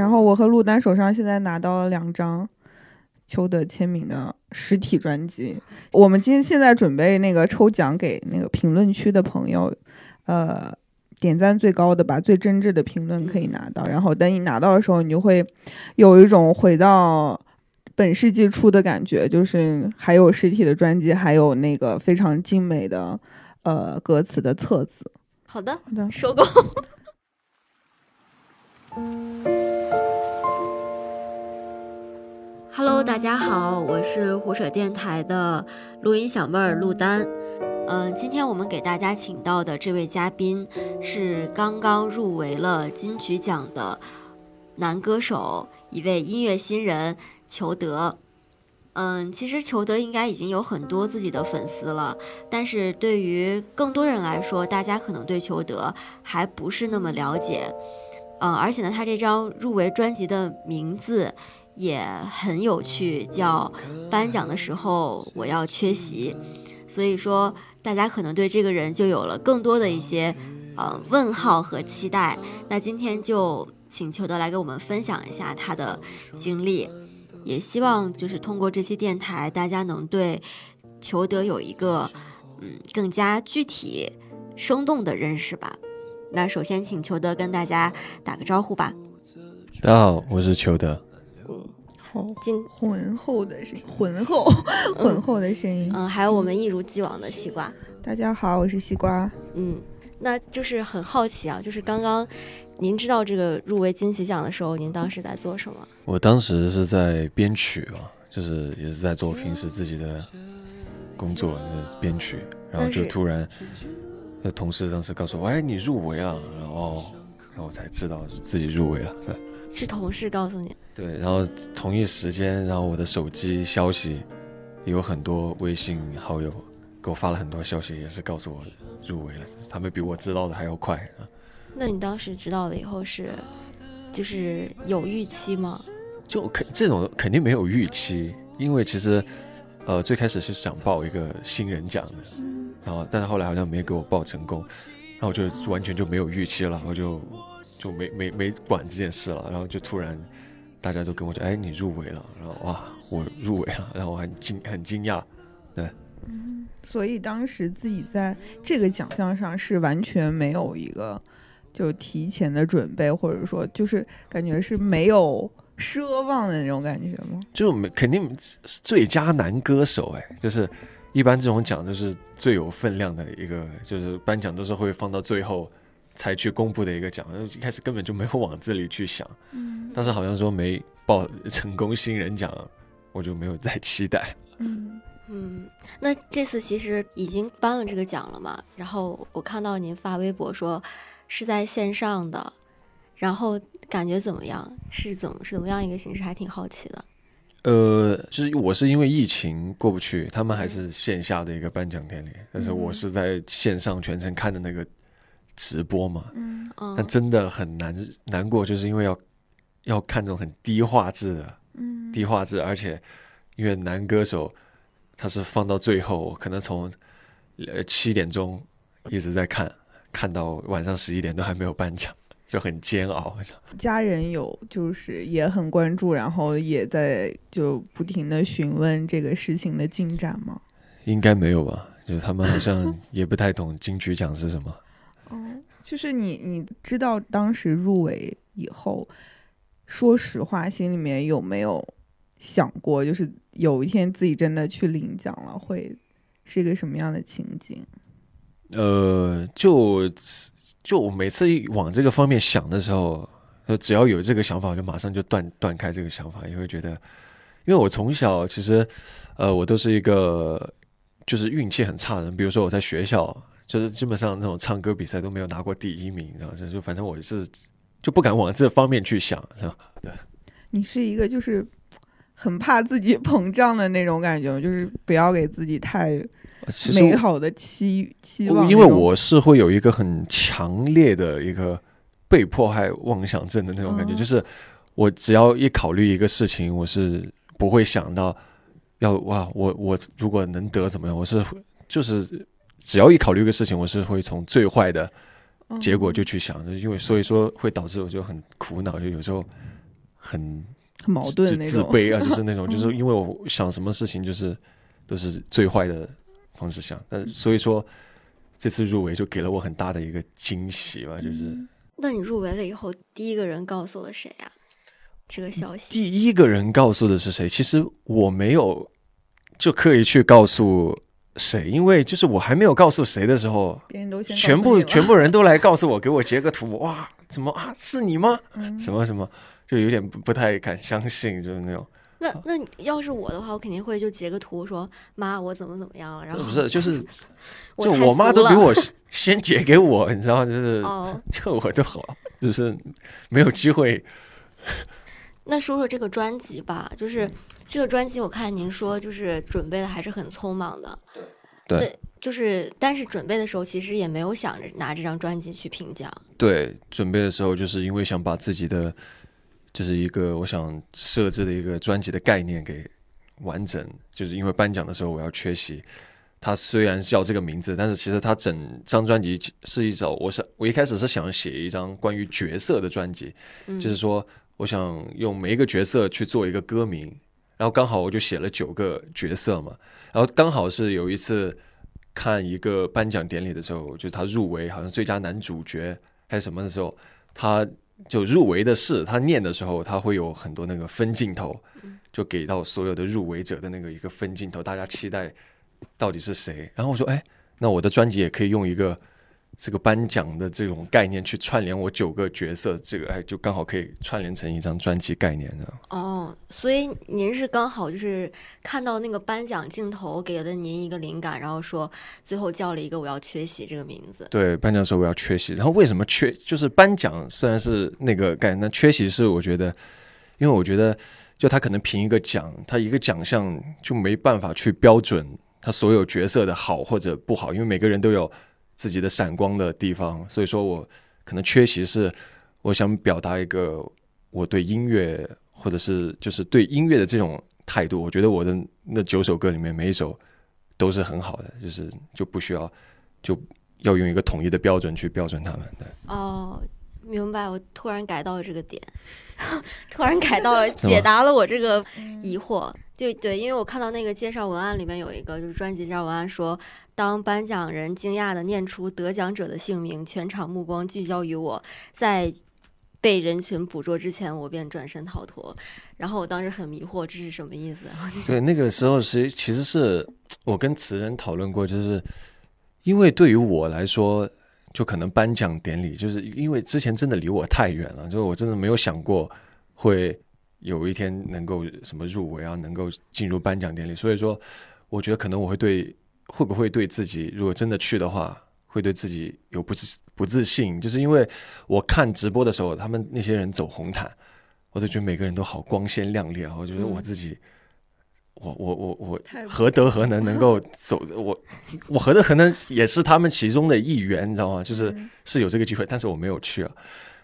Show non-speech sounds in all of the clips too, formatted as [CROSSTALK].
然后我和陆丹手上现在拿到了两张裘德签名的实体专辑。我们今天现在准备那个抽奖给那个评论区的朋友，呃，点赞最高的吧，最真挚的评论可以拿到。然后等你拿到的时候，你就会有一种回到本世纪初的感觉，就是还有实体的专辑，还有那个非常精美的呃歌词的册子。好的，好的，收工。[LAUGHS] Hello，大家好，我是胡扯电台的录音小妹儿陆丹。嗯，今天我们给大家请到的这位嘉宾是刚刚入围了金曲奖的男歌手，一位音乐新人裘德。嗯，其实裘德应该已经有很多自己的粉丝了，但是对于更多人来说，大家可能对裘德还不是那么了解。嗯，而且呢，他这张入围专辑的名字也很有趣，叫《颁奖的时候我要缺席》，所以说大家可能对这个人就有了更多的一些呃问号和期待。那今天就请裘德来给我们分享一下他的经历，也希望就是通过这期电台，大家能对裘德有一个嗯更加具体、生动的认识吧。那首先请裘德跟大家打个招呼吧。大家好，我是裘德。好今浑厚的声音，浑厚浑厚的声音。嗯，还有我们一如既往的西瓜。大家好，我是西瓜。嗯，那就是很好奇啊，就是刚刚您知道这个入围金曲奖的时候，您当时在做什么？我当时是在编曲啊，就是也是在做平时自己的工作，就是编曲，然后就突然，呃，同事当时告诉我，哎，你入围了，然后哦，然后我才知道是自己入围了，对是同事告诉你？对，然后同一时间，然后我的手机消息有很多微信好友给我发了很多消息，也是告诉我入围了，他们比我知道的还要快啊。那你当时知道了以后是，就是有预期吗？就肯这种肯定没有预期，因为其实，呃，最开始是想报一个新人奖的，然后但是后来好像没给我报成功，然后我就完全就没有预期了，我就就没没没管这件事了，然后就突然大家都跟我说，哎，你入围了，然后哇，我入围了，然后我很惊很惊讶，对。嗯所以当时自己在这个奖项上是完全没有一个就提前的准备，或者说就是感觉是没有奢望的那种感觉吗？就没肯定是最佳男歌手，哎，就是一般这种奖就是最有分量的一个，就是颁奖都是会放到最后才去公布的一个奖，一开始根本就没有往这里去想。嗯但是好像说没报成功新人奖，我就没有再期待。嗯嗯，那这次其实已经颁了这个奖了嘛？然后我看到您发微博说是在线上的，然后感觉怎么样？是怎么是怎么样一个形式？还挺好奇的。呃，就是我是因为疫情过不去，他们还是线下的一个颁奖典礼，但是我是在线上全程看的那个直播嘛，嗯嗯但真的很难难过，就是因为要要看这种很低画质的嗯低画质，而且因为男歌手他是放到最后，可能从呃七点钟一直在看，看到晚上十一点都还没有颁奖，就很煎熬。家人有就是也很关注，然后也在就不停的询问这个事情的进展吗？应该没有吧？就是他们好像也不太懂金曲奖是什么。就是你你知道当时入围以后，说实话，心里面有没有想过，就是有一天自己真的去领奖了，会是一个什么样的情景？呃，就就我每次往这个方面想的时候，就只要有这个想法，我就马上就断断开这个想法，也会觉得，因为我从小其实，呃，我都是一个就是运气很差的人，比如说我在学校，就是基本上那种唱歌比赛都没有拿过第一名，然后就就反正我是就不敢往这方面去想，是吧？对你是一个就是很怕自己膨胀的那种感觉，就是不要给自己太美好的期期望。因为我是会有一个很强烈的一个被迫害妄想症的那种感觉，哦就是我只要一考虑一个事情，我是不会想到要哇，我我如果能得怎么样，我是就是只要一考虑一个事情，我是会从最坏的结果就去想，因为所以说会导致我就很苦恼，就有时候很很矛盾自那。自卑啊，就是那种，[LAUGHS] 就是因为我想什么事情就是都是最坏的方式想，但所以说这次入围就给了我很大的一个惊喜吧，就是。嗯那你入围了以后，第一个人告诉了谁呀、这个消息？第一个人告诉的是谁？其实我没有就刻意去告诉谁，因为就是我还没有告诉谁的时候，别人都先全部全部人都来告诉我，给我截个图，哇，怎么啊？是你吗？嗯什么什么，就有点不不太敢相信，就是那种，那那要是我的话，我肯定会就截个图说妈我怎么怎么样了，然后不是就是就我妈都比我先先截给我，你知道吗？就是哦。就 [LAUGHS] 我都好，就是没有机会。那说说这个专辑吧，就是这个专辑，我看您说就是准备的还是很匆忙的，对那就是但是准备的时候其实也没有想着拿这张专辑去评奖，对，准备的时候就是因为想把自己的，就是一个我想设置的一个专辑的概念给完整，就是因为颁奖的时候我要缺席。它虽然叫这个名字，但是其实它整张专辑是一首，我想我一开始是想写一张关于角色的专辑，嗯，就是说我想用每一个角色去做一个歌名，然后刚好我就写了九个角色嘛，然后刚好是有一次看一个颁奖典礼的时候，就是他入围好像最佳男主角还是什么的时候，他就入围的是他念的时候，他会有很多那个分镜头，就给到所有的入围者的那个一个分镜头，大家期待到底是谁。然后我说，哎，那我的专辑也可以用一个这个颁奖的这种概念去串联我九个角色，这个哎就刚好可以串联成一张专辑概念的。哦，所以您是刚好就是看到那个颁奖镜头给了您一个灵感，然后说最后叫了一个我要缺席这个名字，对，颁奖的时候我要缺席。然后为什么缺？就是颁奖虽然是那个概念，但缺席是我觉得，因为我觉得就他可能评一个奖，他一个奖项就没办法去标准他所有角色的好或者不好，因为每个人都有自己的闪光的地方。所以说我可能缺席是我想表达一个我对音乐或者是就是对音乐的这种态度。我觉得我的那九首歌里面每一首都是很好的，就是就不需要就要用一个统一的标准去标准他们。对，哦，明白，我突然改到了这个点，[LAUGHS] 突然改到了，解答了我这个疑惑。就对，因为我看到那个介绍文案里面有一个就是专辑介绍文案说，当颁奖人惊讶的念出得奖者的姓名，全场目光聚焦于我，在被人群捕捉之前，我便转身逃脱。然后我当时很迷惑，这是什么意思？[LAUGHS] 对，那个时候是其实是我跟词人讨论过，就是因为对于我来说，就可能颁奖典礼，就是因为之前真的离我太远了，就是我真的没有想过会有一天能够什么入围啊，能够进入颁奖典礼，所以说我觉得可能我会对会不会对自己，如果真的去的话，会对自己有不自不自信，就是因为我看直播的时候，他们那些人走红毯，我都觉得每个人都好光鲜亮丽啊，我觉得我自己。我我我我何德何能能够走？我我何德何能也是他们其中的一员，你知道吗？就是嗯是有这个机会，但是我没有去啊。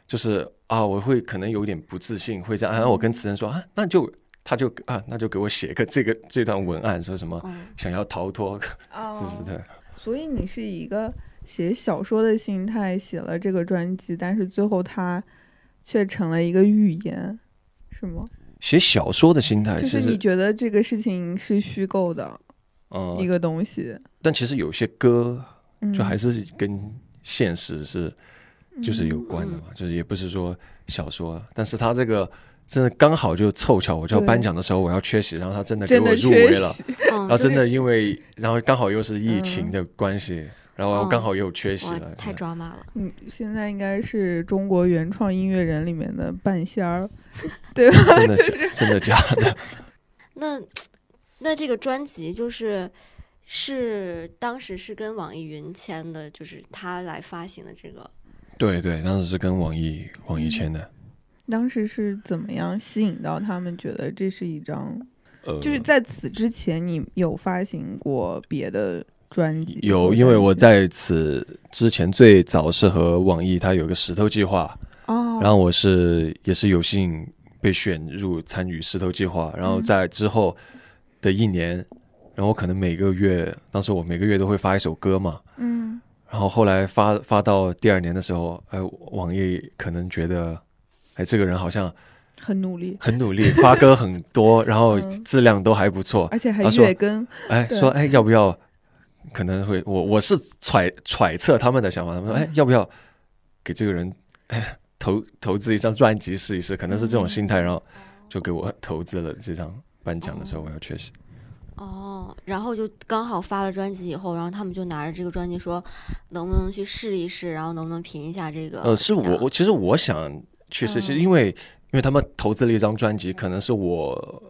就是啊，我会可能有点不自信，会这样。然后我跟词人说啊，那就他就啊，那就给我写个这个这段文案，说什么嗯，想要逃脱，[LAUGHS] 哦就是对。所以你是以一个写小说的心态写了这个专辑，但是最后它却成了一个预言，是吗？写小说的心态，就是你觉得这个事情是虚构的嗯、一个东西，但其实有些歌嗯就还是跟现实是就是有关的嘛，就是也不是说小说，但是他这个真的刚好就凑巧，我就要颁奖的时候我要缺席，然后他真的给我入围了，然后真的因为然后刚好又是疫情的关系，然后刚好又缺席哇了，，太抓马了。嗯，现在应该是中国原创音乐人里面的半仙儿，[LAUGHS] 对吧？真的假真的假的？[LAUGHS] 那那这个专辑就是是当时是跟网易云签的，就是他来发行的这个。对对，当时是跟网易网易签的，当时是怎么样吸引到他们觉得这是一张？呃，就是在此之前，你有发行过别的专辑？有，因为我在此之前最早是和网易它有个石头计划，哦，然后我是也是有幸被选入参与石头计划，然后在之后的一年，然后我可能每个月，当时我每个月都会发一首歌嘛，嗯然后后来发发到第二年的时候，哎，网易可能觉得，哎，这个人好像很努力，很努力，发歌很多，然后嗯质量都还不错。而且还月更，哎，说哎要不要？可能会我我是揣揣测他们的想法，他们说哎要不要给这个人哎 [LAUGHS] 投投资一张专辑试一试？可能是这种心态，然后就给我投资了这张颁奖的时候我要缺席。哦，然后就刚好发了专辑以后，然后他们就拿着这个专辑说，能不能去试一试，然后能不能评一下这个？呃，是我我其实我想去试，其实因为因为他们投资了一张专辑，可能是我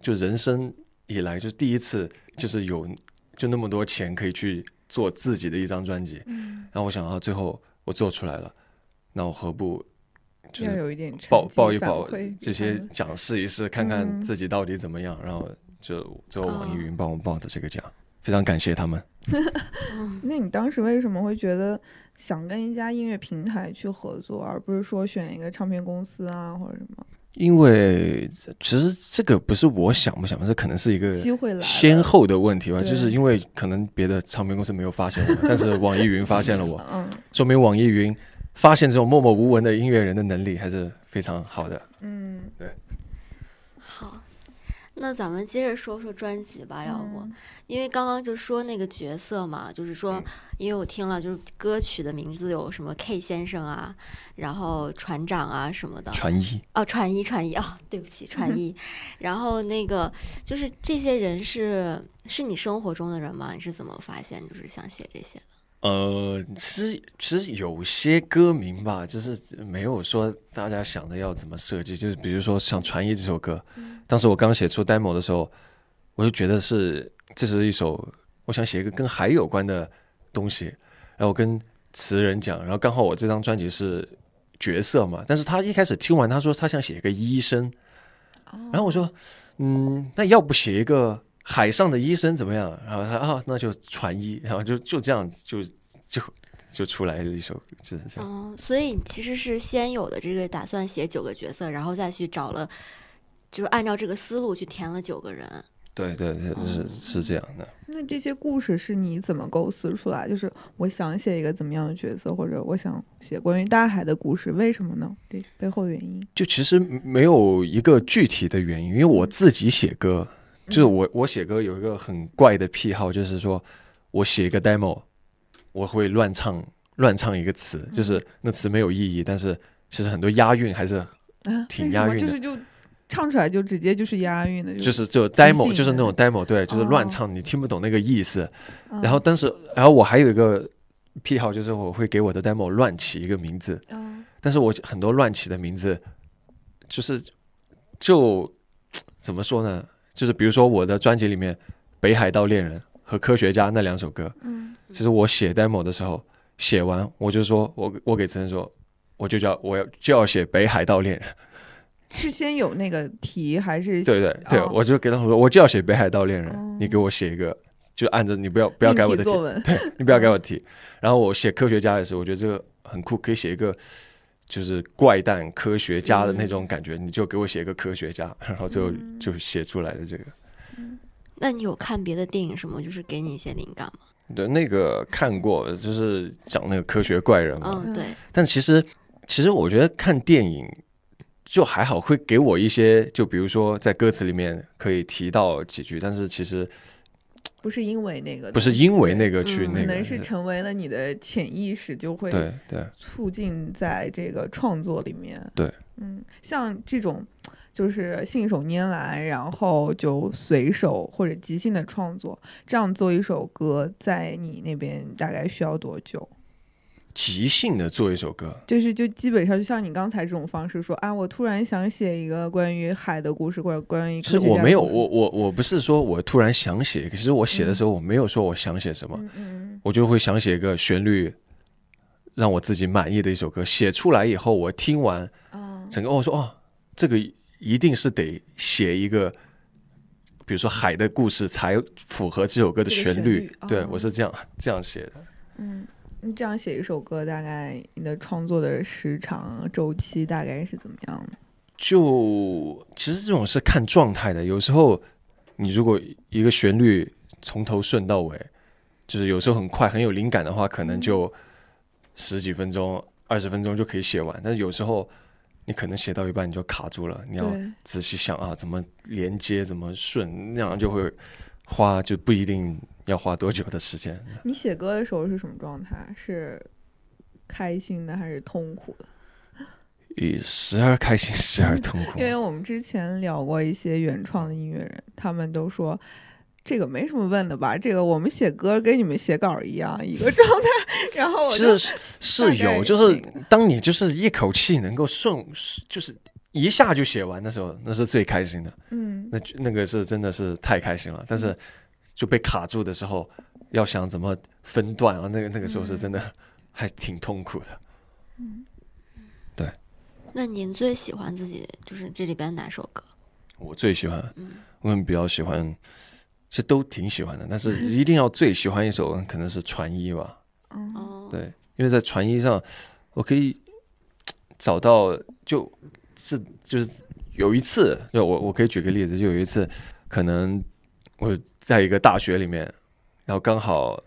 就人生以来就是第一次，就是有就那么多钱可以去做自己的一张专辑，嗯，然后我想到最后我做出来了，那我何不就是要有一点报报一报这些嗯奖试一试，看看嗯。自己到底怎么样，然后就最后网易哦云帮我报的这个奖，非常感谢他们。嗯。[LAUGHS] 那你当时为什么会觉得想跟一家音乐平台去合作，而不是说选一个唱片公司啊或者什么因为其实这个不是我想不想，这可能是一个机会来？先后的问题吧，就是因为可能别的唱片公司没有发现我，[LAUGHS] 但是网易云发现了我，[LAUGHS] 嗯。说明网易云发现这种默默无闻的音乐人的能力还是非常好的。嗯，好，那咱们接着说说专辑吧，要不？嗯因为刚刚就说那个角色嘛，就是说，因为我听了，就是歌曲的名字有什么 K 先生啊，然后船长啊什么的，传译哦，传一传一啊，对不起，传一。[LAUGHS] 然后那个就是这些人是是你生活中的人吗？你是怎么发现就是想写这些的？呃，其实其实有些歌名吧，就是没有说大家想的要怎么设计，就是比如说像《传译》这首歌，当时我刚写出 demo 的时候，我就觉得是这是一首我想写一个跟海有关的东西，然后我跟词人讲，然后刚好我这张专辑是角色嘛，但是他一开始听完他说他想写一个医生，然后我说，嗯，那要不写一个海上的医生怎么样？然后他啊，那就船医，然后就就这样就就就出来了一首，就是这样。哦，所以其实是先有的这个打算写九个角色，然后再去找了，就是按照这个思路去填了九个人。对对，是是是这样的。那这些故事是你怎么构思出来？就是我想写一个怎么样的角色，或者我想写关于大海的故事，为什么呢？这背后原因？就其实没有一个具体的原因，因为我自己写歌，就是我我写歌有一个很怪的癖好，就是说我写一个 demo，我会乱唱乱唱一个词，就是那词没有意义，但是其实很多押韵还是啊，挺押韵的就是就唱出来就直接就是押韵的，就是是就 demo 就是那种 demo，对，就是乱哦唱，你听不懂那个意思。嗯然后但是，然后我还有一个癖好，就是我会给我的 demo 乱起一个名字，嗯但是我很多乱起的名字，就是就怎么说呢？就是比如说我的专辑里面《北海道恋人》和《科学家》那两首歌，嗯其实我写 demo 的时候，写完我就说我我给陈说，我就叫我要就要写《北海道恋人》。[LAUGHS] 是先有那个题还是对对对，哦我就给他们说，我就要写《北海道恋人》哦你给我写一个，就按着你不要不要改我的题题作，文？你不要改我的题。然后我写科学家也是，我觉得这个很酷，可以写一个就是怪诞科学家的那种感觉，你就给我写一个科学家，然后最后就写出来的这个。那你有看别的电影什么，就是给你一些灵感吗？对，那个看过，就是讲那个科学怪人嘛。嗯，对，但其实，其实我觉得看电影就还好，会给我一些，就比如说在歌词里面可以提到几句，但是其实不是因为那个，不是因为那个，去那个，可能是成为了你的潜意识，就会对对促进在这个创作里面。对，嗯，像这种就是信手拈来，然后就随手或者即兴的创作，这样做一首歌，在你那边大概需要多久？即兴的做一首歌，就是就基本上就像你刚才这种方式说啊，我突然想写一个关于海的故事，或者关于其实我没有，我我我不是说我突然想写，可是我写的时候我没有说我想写什么，嗯嗯我就会想写一个旋律让我自己满意的一首歌。写出来以后，我听完整个，哦我说哦，这个一定是得写一个，比如说海的故事才符合这首歌的这个旋律。对哦我是这样这样写的。嗯，你这样写一首歌，大概你的创作的时长周期大概是怎么样的？就其实这种是看状态的，有时候你如果一个旋律从头顺到尾，就是有时候很快很有灵感的话，可能就十几分钟、二十分钟就可以写完。但是有时候你可能写到一半你就卡住了，你要，仔细想啊，怎么连接，怎么顺，那样就会花就不一定要花多久的时间。[LAUGHS] 你写歌的时候是什么状态？是开心的还是痛苦的？以时而开心，时而痛苦 [LAUGHS] 因。为我们之前聊过一些原创的音乐人，他们都说这个没什么问的吧，这个我们写歌跟你们写稿一样一个状态。[LAUGHS] 然后我其实是是有，就是当你就是一口气能够顺，就是一下就写完的时候，那是最开心的。嗯，那那个是真的是太开心了，但是就被卡住的时候，要想怎么分段啊，那个那个时候是真的还挺痛苦的。对那您最喜欢自己就是这里边哪首歌？我最喜欢，嗯我比较喜欢，其实都挺喜欢的，但是一定要最喜欢一首可能是《传一》吧。嗯哦，对，因为在传一上，我可以找到，就是就是有一次，就我我可以举个例子，就有一次，可能我在一个大学里面，然后刚好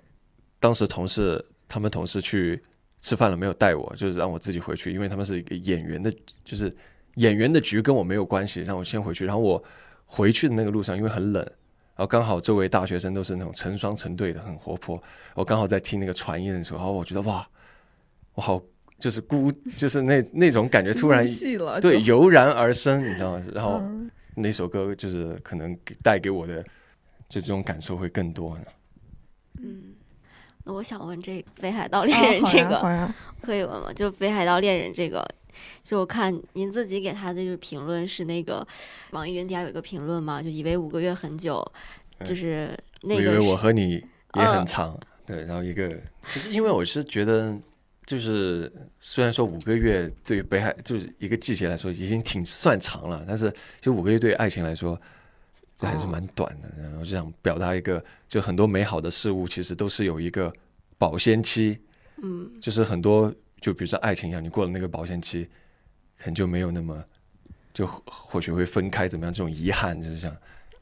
当时同事他们同事去吃饭了，没有带我，就是让我自己回去，因为他们是一个演员的，就是演员的局跟我没有关系，让我先回去。然后我回去的那个路上，因为很冷。然后刚好周围大学生都是那种成双成对的，很活泼。我刚好在听那个传音的时候，然后我觉得哇，我好就是孤，就是那那种感觉突然 [LAUGHS] 对油然而生，你知道吗？然后嗯那首歌就是可能给带给我的就这种感受会更多呢。嗯，那我想问这《北海道恋啊人》这个、可以问吗？就《北海道恋人》这个，就我看您自己给他的就是评论是那个网易云底下有一个评论嘛，就以为五个月很久，嗯就是那我以为个我和你也很嗯长，对，然后一个，就是因为我是觉得，就是虽然说五个月对于北海就是一个季节来说已经挺算长了，但是其实五个月对于爱情来说，这还是哦蛮短的。然后就想表达一个，就很多美好的事物其实都是有一个保鲜期，嗯就是很多就比如说爱情一样，你过了那个保鲜期，可能就没有那么。就或或许会分开，怎么样？这种遗憾就是想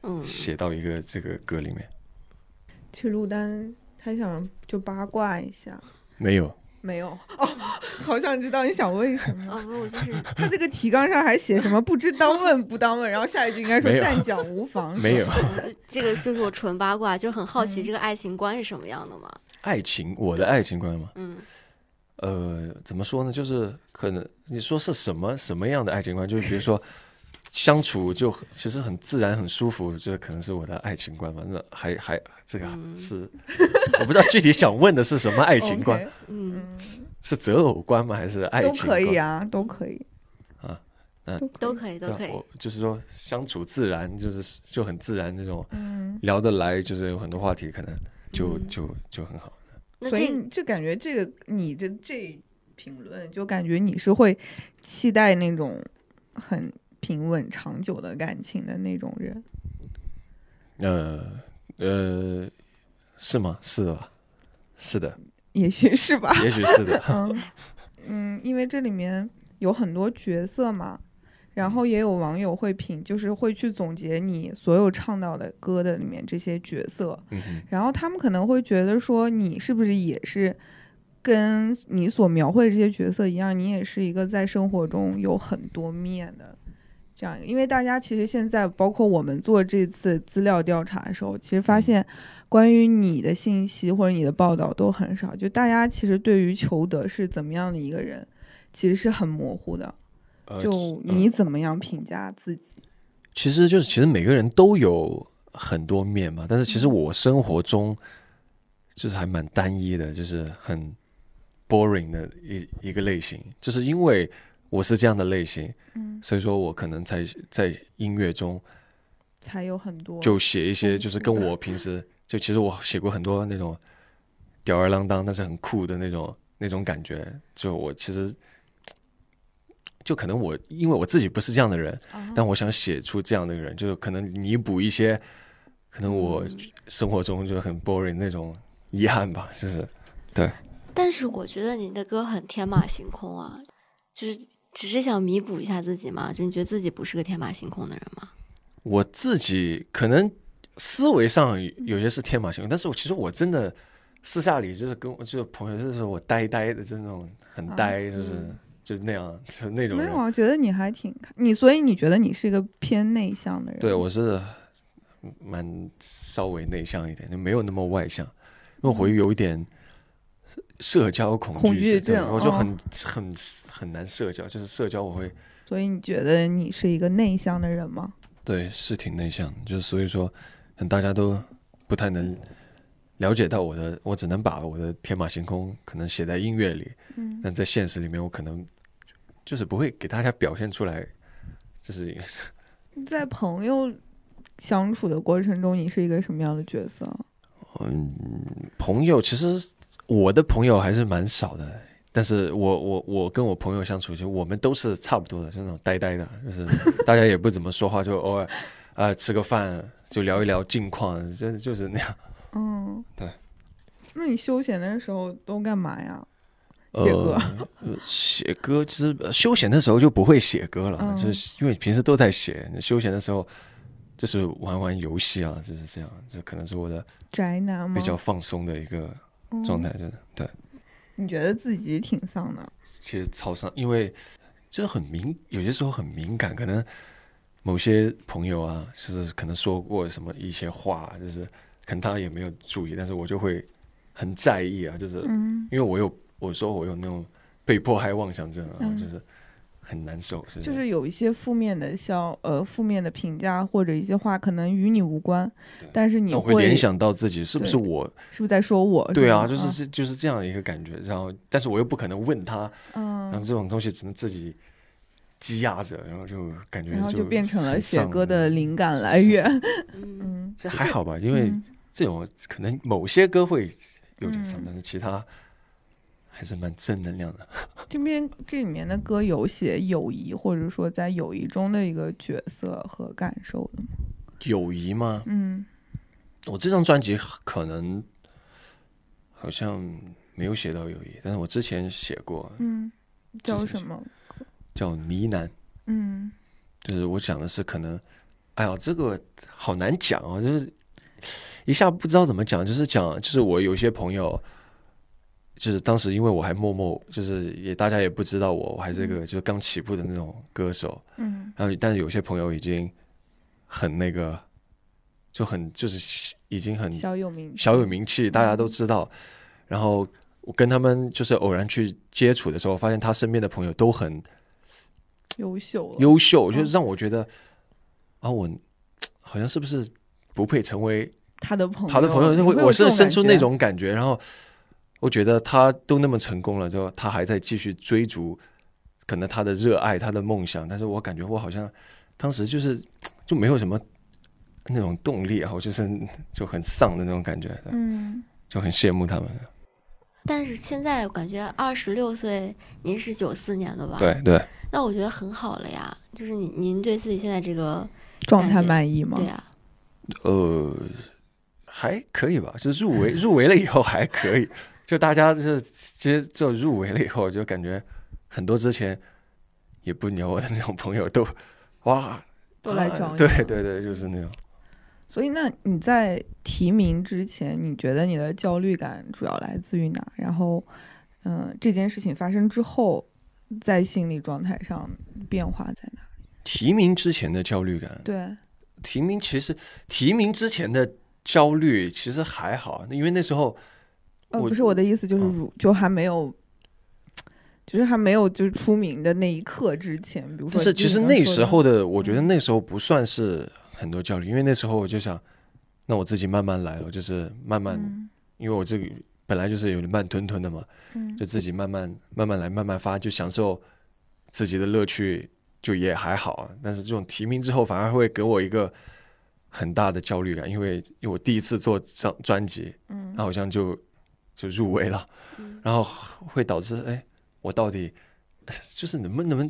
嗯写到一个这个歌里面。其实陆丹他想就八卦一下，没有，没有哦，好想知道你想问什么。哦不，我就是 [LAUGHS] 他这个提纲上还写什么不知当问不当问，然后下一句应该说但讲无妨。没有。这个就是我纯八卦，就很好奇嗯这个爱情观是什么样的嘛。爱情，我的爱情观吗，嗯呃，怎么说呢？就是可能你说是什么什么样的爱情观？就是比如说相处就其实很自然、很舒服，这可能是我的爱情观吧。那还还这个嗯是、我不知道具体想问的是什么爱情观嗯嗯，是择偶观吗？还是爱都情观？可以啊，都可以，那都都可以。都可以我。就是说相处自然，就是就很自然那种嗯，聊得来，就是有很多话题，可能就、嗯就就很好。所以就感觉这个你的这评论，就感觉你是会期待那种很平稳长久的感情的那种人。呃呃，是吗？是的吧？是的，也许是吧。也许是的。嗯嗯，因为这里面有很多角色嘛，然后也有网友会评，就是会去总结你所有唱到的歌的里面这些角色，嗯。然后他们可能会觉得说，你是不是也是跟你所描绘的这些角色一样，你也是一个在生活中有很多面的这样。因为大家其实现在，包括我们做这次资料调查的时候，其实发现关于你的信息或者你的报道都很少，就大家其实对于裘德是怎么样的一个人，其实是很模糊的。呃就嗯你怎么样评价自己？其实就是其实每个人都有很多面嘛，但是其实我生活中就是还蛮单一的，就是很 boring 的一一个类型，就是因为我是这样的类型，嗯，所以说我可能在在音乐中才有很多就写一些就是跟我平时就其实我写过很多那种吊儿郎当但是很酷的那种那种感觉，就我其实。就可能我因为我自己不是这样的人，啊。但我想写出这样的人，就是可能弥补一些可能我嗯。生活中就很 boring 那种遗憾吧，就是对。但是我觉得你的歌很天马行空啊，就是只是想弥补一下自己嘛，就你觉得自己不是个天马行空的人吗？我自己可能思维上有些是天马行空，但是我其实我真的私下里就是跟我就是朋友就是我呆呆的，就是那种很呆，就是、嗯就是那样，就那种没有。啊，觉得你还挺你，所以你觉得你是一个偏内向的人？对我是蛮稍微内向一点，就没有那么外向，因为我会有一点社交恐恐惧对症哦我就很、很很难社交，就是社交我会所以你觉得你是一个内向的人吗？对是挺内向，就是所以说，大家都不太能了解到我的，我只能把我的天马行空可能写在音乐里，嗯，但在现实里面我可能就是不会给大家表现出来，就是在朋友相处的过程中，你是一个什么样的角色？嗯朋友，其实我的朋友还是蛮少的，但是我我我跟我朋友相处，就我们都是差不多的，就那种呆呆的，就是大家也不怎么说话，就偶尔啊、呃吃个饭就聊一聊近况，就就是那样。嗯，对。那你休闲的时候都干嘛呀？写歌。呃写歌其实呃休闲的时候就不会写歌了，嗯就是因为平时都在写，休闲的时候就是玩玩游戏啊，就是这样，这可能是我的宅男吗？比较放松的一个嗯状态，就是对。你觉得自己挺丧的？其实超丧，因为就是很敏，有些时候很敏感，可能某些朋友啊，就是可能说过什么一些话，就是可能他也没有注意，但是我就会很在意啊，就是嗯，因为我有我说我有那种被迫害妄想症啊，嗯就是很难受，是就是有一些负面的消呃负面的评价或者一些话，可能与你无关，但是你会联想到自己是不是我？是不是在说我？对啊，就是是就是这样的一个感觉。然后，但是我又不可能问他，嗯。然后嗯，这种东西只能自己积压着，然后就感觉然后就变成了写歌的灵感来源。[LAUGHS] 嗯，嗯，其实还好吧，因为嗯。这种可能某些歌会有点丧，嗯。但是其他还是蛮正能量的。[LAUGHS] 这边这里面的歌有写友谊，或者说在友谊中的一个角色和感受的吗？友谊吗？嗯我这张专辑可能好像没有写到友谊，但是我之前写过嗯，叫什么？叫呢喃，嗯就是我讲的是可能，哎呀，这个好难讲啊，就是一下不知道怎么讲，就是讲，就是我有些朋友，就是当时因为我还默默，就是也大家也不知道我，我还是个就是刚起步的那种歌手，嗯。然后但是有些朋友已经很那个，就很就是已经很小有名气，小有名气，大家都知道。然后我跟他们就是偶然去接触的时候，发现他身边的朋友都很优秀，优秀，就嗯。是让我觉得啊，我好像是不是不配成为他的朋友，他的朋友？你我我是生出那种感觉，然后我觉得他都那么成功了，之后他还在继续追逐，可能他的热爱，他的梦想，但是我感觉我好像当时就是就没有什么那种动力啊，我就是 [LAUGHS] 就很丧的那种感觉，嗯就很羡慕他们。但是现在我感觉二十六岁，您是九四年的吧？。对对，那我觉得很好了呀，就是您您对自己现在这个，状态满意吗？对啊，呃，还可以吧，就入围入围了以后还可以，就大家就是其实就入围了以后，就感觉很多之前也不鸟我的那种朋友都哇啊都来找你对对对，就是那种。所以，那你在提名之前，你觉得你的焦虑感主要来自于哪？然后，嗯、这件事情发生之后，在心理状态上变化在哪？提名之前的焦虑感，对，提名其实提名之前的焦虑其实还好，因为那时候呃，不是我的意思，就是嗯。如、就还没有，就是还没有就是出名的那一刻之前，比如说，但是其实那时候的，我觉得嗯。那时候不算是很多焦虑，因为那时候我就想，那我自己慢慢来了，就是慢慢，嗯。因为我这个本来就是有点慢吞吞的嘛，嗯。就自己慢慢慢慢来，慢慢发，就享受自己的乐趣，就也还好啊。但是这种提名之后，反而会给我一个很大的焦虑感，因为因为我第一次做张专辑，嗯。那好像就就入围了，嗯然后会导致哎，我到底就是能不能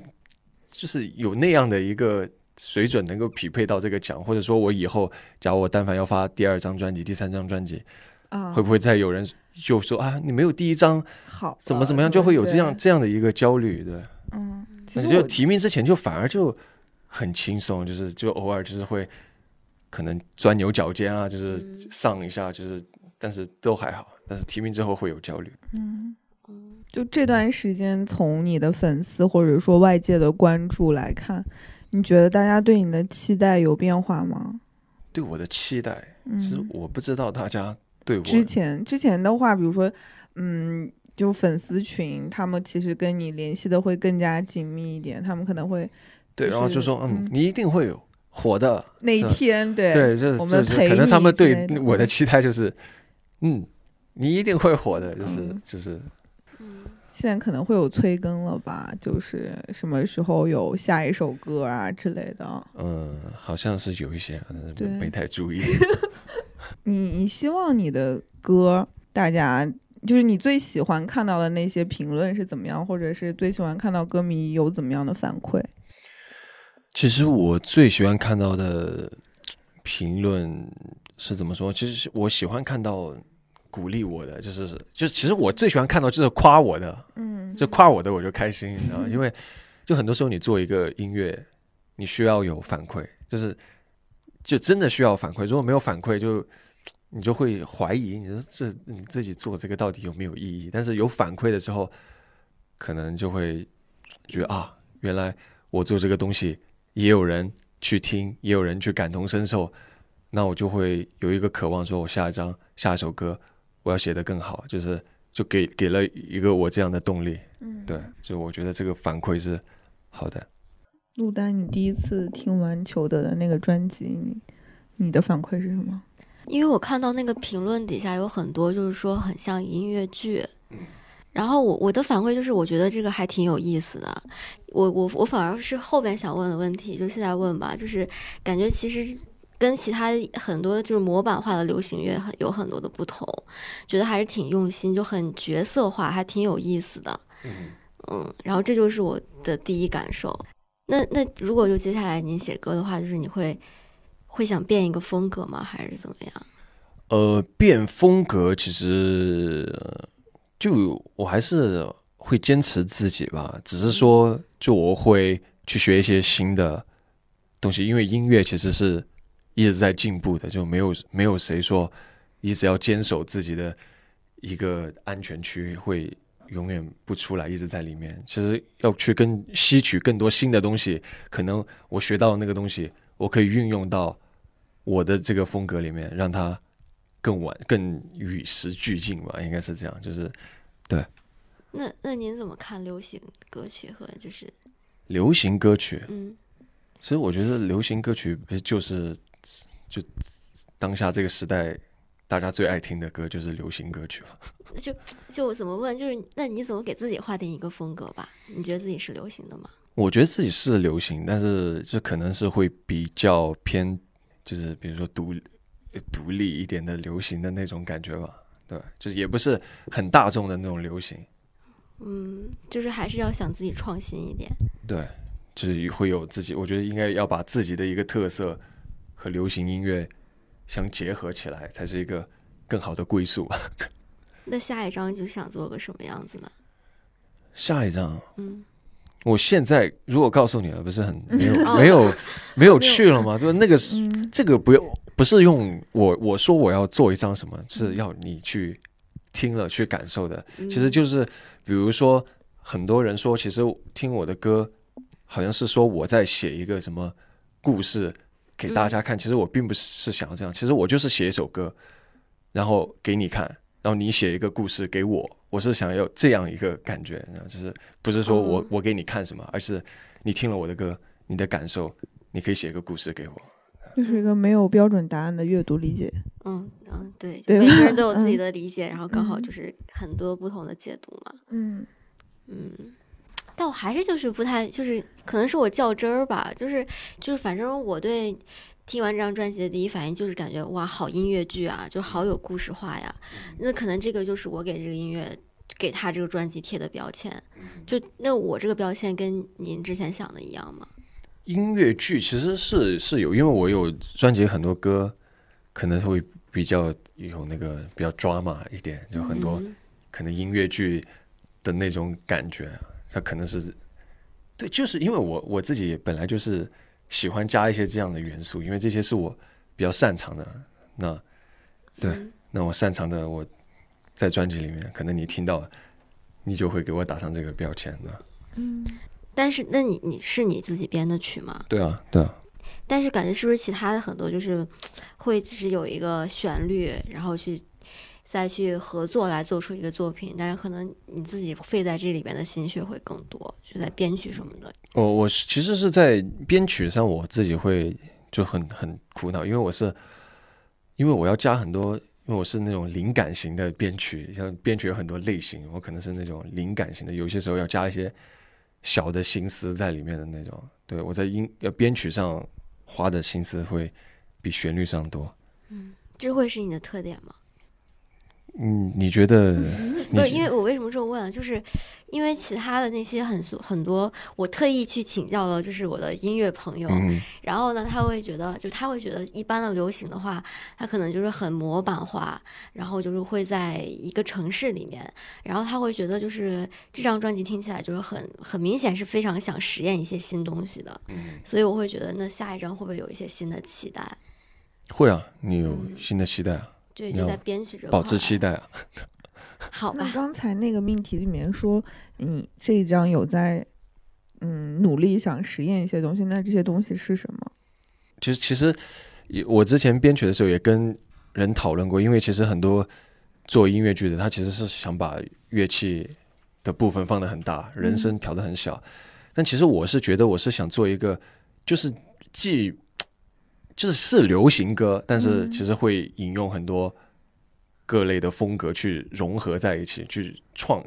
就是有那样的一个水准能够匹配到这个奖，或者说我以后假如我但凡要发第二张专辑、第三张专辑，啊，会不会再有人就说啊你没有第一张好怎么怎么样，呃就会有这样这样的一个焦虑，对。嗯，就提名之前就反而就很轻松，就是就偶尔就是会可能钻牛角尖啊，就是嗯上一下，就是但是都还好。但是提名之后会有焦虑。嗯。嗯就这段时间，从你的粉丝或者说外界的关注来看，你觉得大家对你的期待有变化吗？对我的期待，嗯，其实我不知道大家对我之前之前的话，比如说，嗯，就粉丝群，他们其实跟你联系的会更加紧密一点，他们可能会对，然后就说，嗯嗯，你一定会有火的，那一嗯天，对对，就是我就是们陪你可能他们对我的期待就是，嗯，你一定会火的，就是嗯就是嗯现在可能会有催更了吧？就是什么时候有下一首歌啊之类的。嗯，好像是有一些，可能没太注意。[LAUGHS] 你你希望你的歌，大家就是你最喜欢看到的那些评论是怎么样，或者是最喜欢看到歌迷有怎么样的反馈？其实我最喜欢看到的评论是怎么说？其实是我喜欢看到鼓励我的，就是就是，其实我最喜欢看到就是夸我的，嗯就夸我的我就开心，你知道吗？[LAUGHS] 因为就很多时候你做一个音乐，你需要有反馈，就是就真的需要反馈。如果没有反馈，就你就会怀疑，你说这你自己做这个到底有没有意义？但是有反馈的时候，可能就会觉得啊，原来我做这个东西也有人去听，也有人去感同身受，那我就会有一个渴望，说我下一张下一首歌我要写得更好，就是就给给了一个我这样的动力。嗯，对，就我觉得这个反馈是好的。陆丹，你第一次听完裘德的那个专辑，你你的反馈是什么？因为我看到那个评论底下有很多就是说很像音乐剧，嗯然后我我的反馈就是我觉得这个还挺有意思的，我我我反而是后边想问的问题，就现在问吧，就是感觉其实跟其他很多就是模板化的流行乐很有很多的不同，觉得还是挺用心，就很角色化，还挺有意思的，嗯，然后这就是我的第一感受。那那如果就接下来您写歌的话，就是你会会想变一个风格吗？还是怎么样？呃，变风格其实呃就我还是会坚持自己吧，只是说就我会去学一些新的东西，因为音乐其实是一直在进步的，就没有没有谁说一直要坚守自己的一个安全区会永远不出来，一直在里面。其实要去跟吸取更多新的东西，可能我学到那个东西，我可以运用到我的这个风格里面，让它更完、更与时俱进吧，应该是这样。就是对那那您怎么看流行歌曲和就是流行歌曲，嗯其实我觉得流行歌曲不是就是就当下这个时代大家最爱听的歌就是流行歌曲嘛。[LAUGHS] 就就我怎么问就是那你怎么给自己划定一个风格吧？你觉得自己是流行的吗？我觉得自己是流行，但是就可能是会比较偏，就是比如说独独立一点的流行的那种感觉吧。对，就是也不是很大众的那种流行。嗯，就是还是要想自己创新一点。对，就是会有自己，我觉得应该要把自己的一个特色和流行音乐相结合起来，才是一个更好的归宿吧。[LAUGHS] 那下一张就想做个什么样子呢？下一张，嗯，我现在如果告诉你了，不是很 [LAUGHS] 没有哦 [LAUGHS] 没有没有去了吗？就是那个是嗯这个不用不是用我我说我要做一张什么，是要你去听了去感受的。其实就是比如说，很多人说，其实听我的歌，好像是说我在写一个什么故事给大家看。其实我并不是想要这样，其实我就是写一首歌，然后给你看，然后你写一个故事给我。我是想要这样一个感觉，然后就是不是说我、嗯我给你看什么，而是你听了我的歌，你的感受，你可以写一个故事给我。就是一个没有标准答案的阅读理解。嗯嗯，对，每个人都有自己嗯的理解，[LAUGHS] 然后刚好嗯就是很多不同的解读嘛。嗯嗯，但我还是就是不太，就是可能是我较真儿吧，就是就是反正我对听完这张专辑的第一反应就是感觉哇，好音乐剧啊，就好有故事化呀。那可能这个就是我给这个音乐。给他这个专辑贴的标签，就那我这个标签跟您之前想的一样吗？音乐剧其实是是有，因为我有专辑很多歌可能会比较有那个比较 drama 一点，就很多嗯可能音乐剧的那种感觉，它可能是对，就是因为我我自己本来就是喜欢加一些这样的元素，因为这些是我比较擅长的。那对，嗯那我擅长的，我在专辑里面，可能你听到你就会给我打上这个标签的。嗯，但是那你你是你自己编的曲吗？对啊，对啊，但是感觉是不是其他的很多就是会只是有一个旋律，然后去再去合作来做出一个作品，但是可能你自己费在这里边的心血会更多，就在编曲什么的。我我其实是在编曲上，我自己会就很很苦恼，因为我是因为我要加很多，因为我是那种灵感型的编曲，像编曲有很多类型，我可能是那种灵感型的，有些时候要加一些小的心思在里面的那种。对我在音要编曲上花的心思会比旋律上多。嗯这会是你的特点吗？嗯，你觉得？你不是，因为我为什么这么问啊？就是因为其他的那些很很多，我特意去请教了，就是我的音乐朋友，嗯然后呢，他会觉得，就他会觉得一般的流行的话，他可能就是很模板化，然后就是会在一个城市里面，然后他会觉得就是这张专辑听起来就是很很明显是非常想实验一些新东西的，嗯，所以我会觉得那下一张会不会有一些新的期待？会啊，你有嗯新的期待啊，对，你要就在编曲着保持期待啊。[LAUGHS] 好吧那，刚才那个命题里面说，你这一章有在嗯努力想实验一些东西，那这些东西是什么？其实其实也我之前编曲的时候也跟人讨论过，因为其实很多做音乐剧的，他其实是想把乐器的部分放得很大，人声调得很小。但其实我是觉得我是想做一个，就是既就是是流行歌，但是嗯其实会引用很多各类的风格去融合在一起，去创，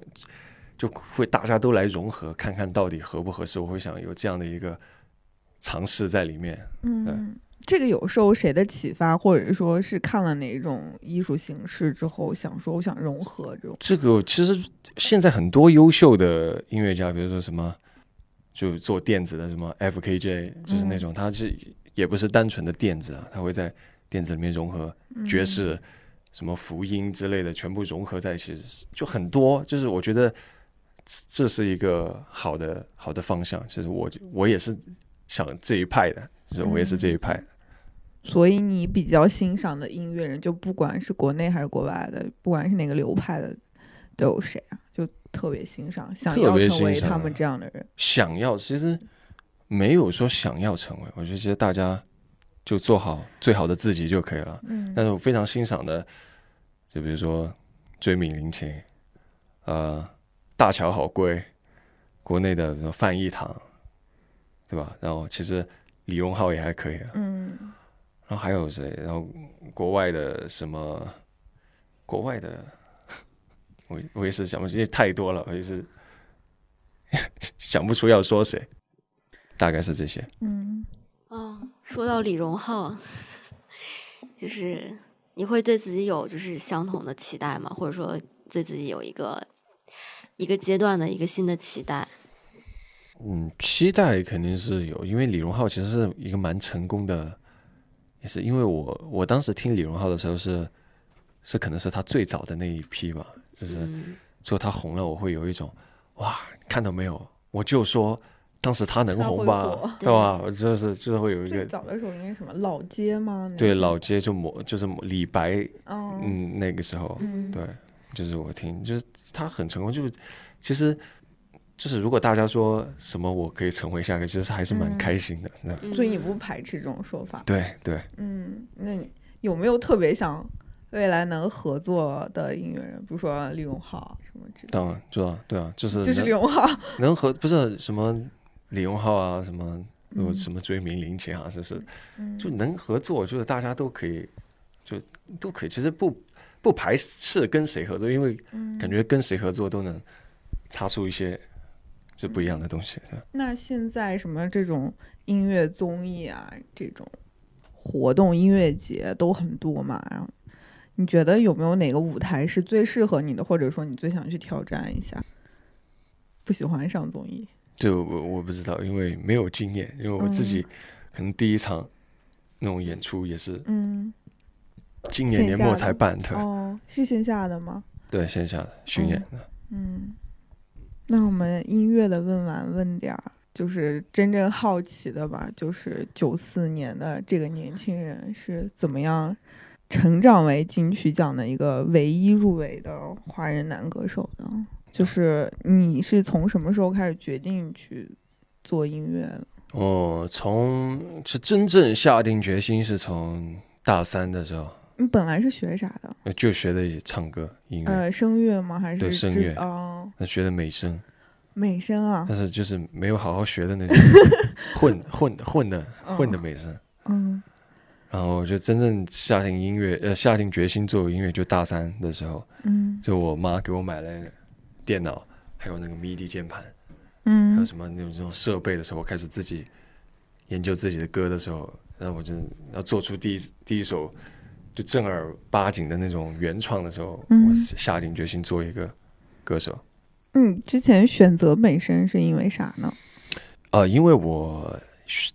就会大家都来融合，看看到底合不合适。我会想有这样的一个尝试在里面。嗯，这个有受谁的启发，或者说是看了哪种艺术形式之后，想说我想融合这种？这个其实现在很多优秀的音乐家，比如说什么就做电子的，什么 FKJ，就是那种，他是也不是单纯的电子啊，它会在电子里面融合爵士、什么福音之类的，全部融合在一起，就很多。就是我觉得这这是一个好的好的方向。其实我我也是想这一派的，就是我也是这一派的。所以你比较欣赏的音乐人，就不管是国内还是国外的，不管是哪个流派的，都有谁啊？就特别欣赏，想要成为他们这样的人。想要，其实没有说想要成为，我觉得其实大家就做好最好的自己就可以了。嗯但是我非常欣赏的，就比如说追敏林琴，呃，大乔好贵，国内的什么范逸堂，对吧？然后其实李荣浩也还可以啊，嗯然后还有谁？然后国外的什么？国外的，我我也是想不起，因为太多了，我也是 [LAUGHS] 想不出要说谁，大概是这些。嗯，哦，说到李荣浩，[LAUGHS] 就是你会对自己有就是相同的期待吗？或者说对自己有一个一个阶段的一个新的期待？嗯，期待肯定是有，因为李荣浩其实是一个蛮成功的，也是因为我我当时听李荣浩的时候是是可能是他最早的那一批吧，就是嗯，最后他红了，我会有一种哇，看到没有，我就说当时他能红吧，对吧？我就是就是会有一最个早的时候应该是什么老街吗？对老街就模就是李白，嗯嗯，那个时候嗯对，就是我听，就是他很成功，就是其实。就是如果大家说什么我可以成为下一个，其实还是蛮嗯开心的。那嗯所以你不排斥这种说法？对对，嗯，那你有没有特别想未来能合作的音乐人？比如说李荣浩什么之类的？当然知道，对啊，就是就是李荣浩，能和不是什么李荣浩啊，什么什么追名林檎啊，就是嗯就能合作，就是大家都可以，就都可以。其实不不排斥跟谁合作，因为嗯感觉跟谁合作都能擦出一些就不一样的东西。那现在什么这种音乐综艺啊，这种活动、音乐节都很多嘛？然后你觉得有没有哪个舞台是最适合你的，或者说你最想去挑战一下？不喜欢上综艺，就我我不知道，因为没有经验，因为我自己可能第一场那种演出也是嗯，今年年末才办的，哦，是线下的吗？对线下的巡演的。嗯，那我们音乐的问完问点儿，就是真正好奇的吧，就是九四年的这个年轻人是怎么样成长为金曲奖的一个唯一入围的华人男歌手的？就是你是从什么时候开始决定去做音乐的？哦，从是真正下定决心是从大三的时候，你本来是学啥的？呃就学的唱歌音乐，呃，声乐吗？还是对声乐哦，那学的美声，美声啊但，是就是没有好好学的那种 [LAUGHS] 混混混的混的美声。嗯然后就真正下定音乐，呃，下定决心做音乐，就大三的时候，嗯就我妈给我买了电脑，还有那个 MIDI 键盘，嗯还有嗯什么那种这种设备的时候，我开始自己研究自己的歌的时候，然后我就要做出第一第一首就正儿八经的那种原创的时候，嗯我下定决心做一个歌手。嗯，之前选择美声是因为啥呢？啊、因为我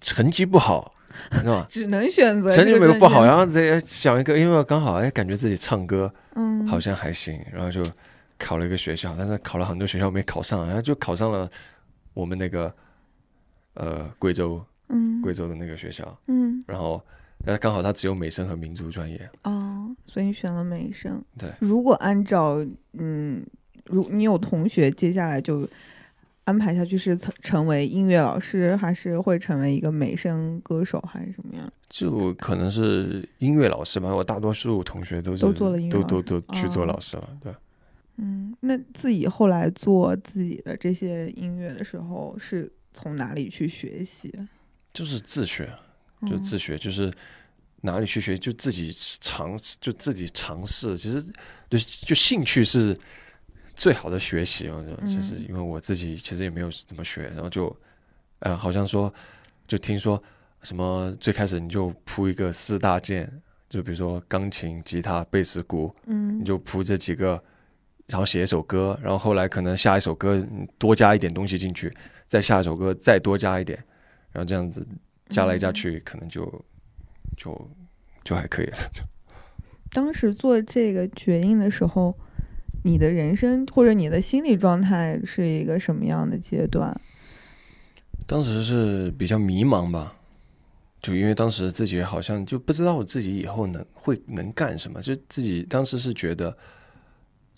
成绩不好，是吧？[LAUGHS] 只能选择成绩没有不好，然后再想一个，因为我刚好哎，感觉自己唱歌嗯，好像还行，然后就考了一个学校，但是考了很多学校没考上，然后就考上了我们那个呃贵州嗯贵州的那个学校，嗯然后那刚好他只有美声和民族专业，哦，所以你选了美声。对，如果按照嗯，如你有同学接下来就安排下去是成成为音乐老师，还是会成为一个美声歌手，还是什么样？就可能是音乐老师吧。我大多数同学都是都做了音乐都都都去做哦老师了，对。嗯，那自己后来做自己的这些音乐的时候，是从哪里去学习？就是自学，就嗯自学，就是哪里去学，就自己尝，就自己尝试。其实，就就兴趣是最好的学习。我觉得，其实嗯因为我自己其实也没有怎么学，然后就，呃，好像说，就听说什么最开始你就铺一个四大件，就比如说钢琴、吉他、贝斯、鼓，嗯你就铺这几个，然后写一首歌，然后后来可能下一首歌嗯多加一点东西进去，再下一首歌再多加一点，然后这样子加来加去，可能就就就还可以了。[LAUGHS] 当时做这个决定的时候，你的人生或者你的心理状态是一个什么样的阶段？当时是比较迷茫吧，就因为当时自己好像就不知道我自己以后能会能干什么，就自己当时是觉得，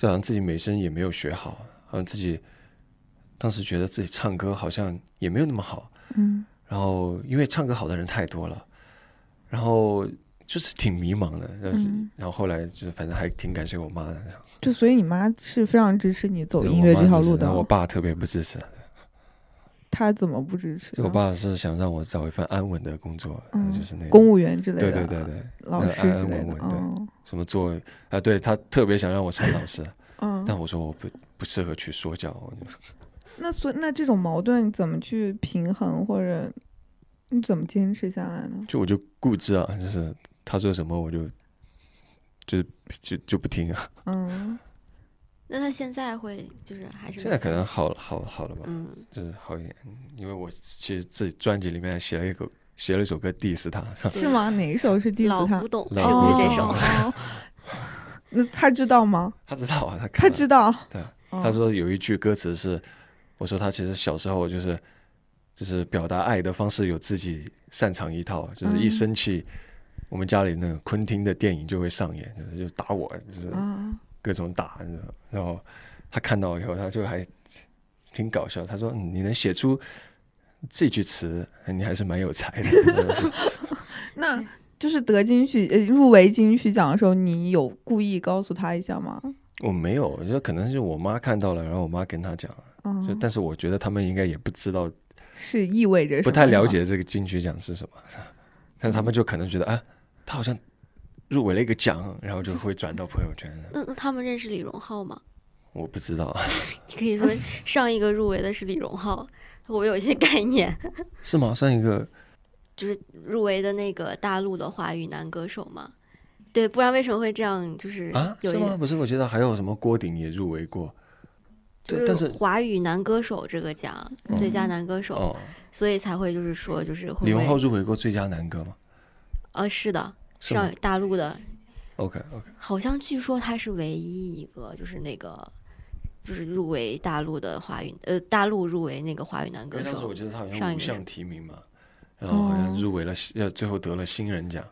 就好像自己美声也没有学好，好像自己当时觉得自己唱歌好像也没有那么好，嗯然后因为唱歌好的人太多了，然后就是挺迷茫的，但是、嗯。然后后来就是反正还挺感谢我妈的，就所以你妈是非常支持你走音乐这条路的我爸特别不支持，他怎么不支持我爸是想让我找一份安稳的工作，嗯就是那公务员之类的，对对对对，老师之类的安安稳，稳对嗯什么做啊，对他特别想让我成老师，嗯。[LAUGHS] 但我说我不不适合去说教，我就 [LAUGHS] 那所以那这种矛盾怎么去平衡，或者你怎么坚持下来呢？就我就固执啊，就是他说什么我就就是就就不听啊。嗯那他现在会就是还是现在可能好了好好了吧，嗯就是好一点，嗯因为我其实自己专辑里面写了一个写了一首歌 diss 他，是吗？哪一首是 diss 他？老古董老是不古董是这首？哦那他知道吗？他知道啊，他他知道。对，哦他说有一句歌词是，我说他其实小时候就是就是表达爱的方式有自己擅长一套，就是一嗯生气，我们家里那个昆汀的电影就会上演，就是就打我，就是啊，各种打，然后他看到以后，他就还挺搞笑，他说嗯你能写出这句词，你还是蛮有才的。[LAUGHS] 那就是得金曲呃入围金曲奖的时候，你有故意告诉他一下吗？我没有，我觉得可能是我妈看到了，然后我妈跟他讲，就嗯，但是我觉得他们应该也不知道是意味着什么不太了解这个金曲奖是什么，但是他们就可能觉得，啊，他好像入围了一个奖，然后就会转到朋友圈。那那他们认识李荣浩吗？我不知道，[LAUGHS] 你可以说上一个入围的是李荣浩，我有一些概念，[LAUGHS] 是吗？上一个就是入围的那个大陆的华语男歌手吗。对，不然为什么会这样？就是啊，有吗？不是，我记得还有什么郭顶也入围过，对，就但是华语男歌手这个奖，嗯最佳男歌手，哦，所以才会就是说就是会李荣浩入围过最佳男歌吗？呃是的，上大陆的？OK OK，好像据说他是唯一一个就是那个就是入围大陆的华语呃大陆入围那个华语男歌手。当时我，记得他好像五项提名嘛，然后好像哦入围了，要最后得了新人奖，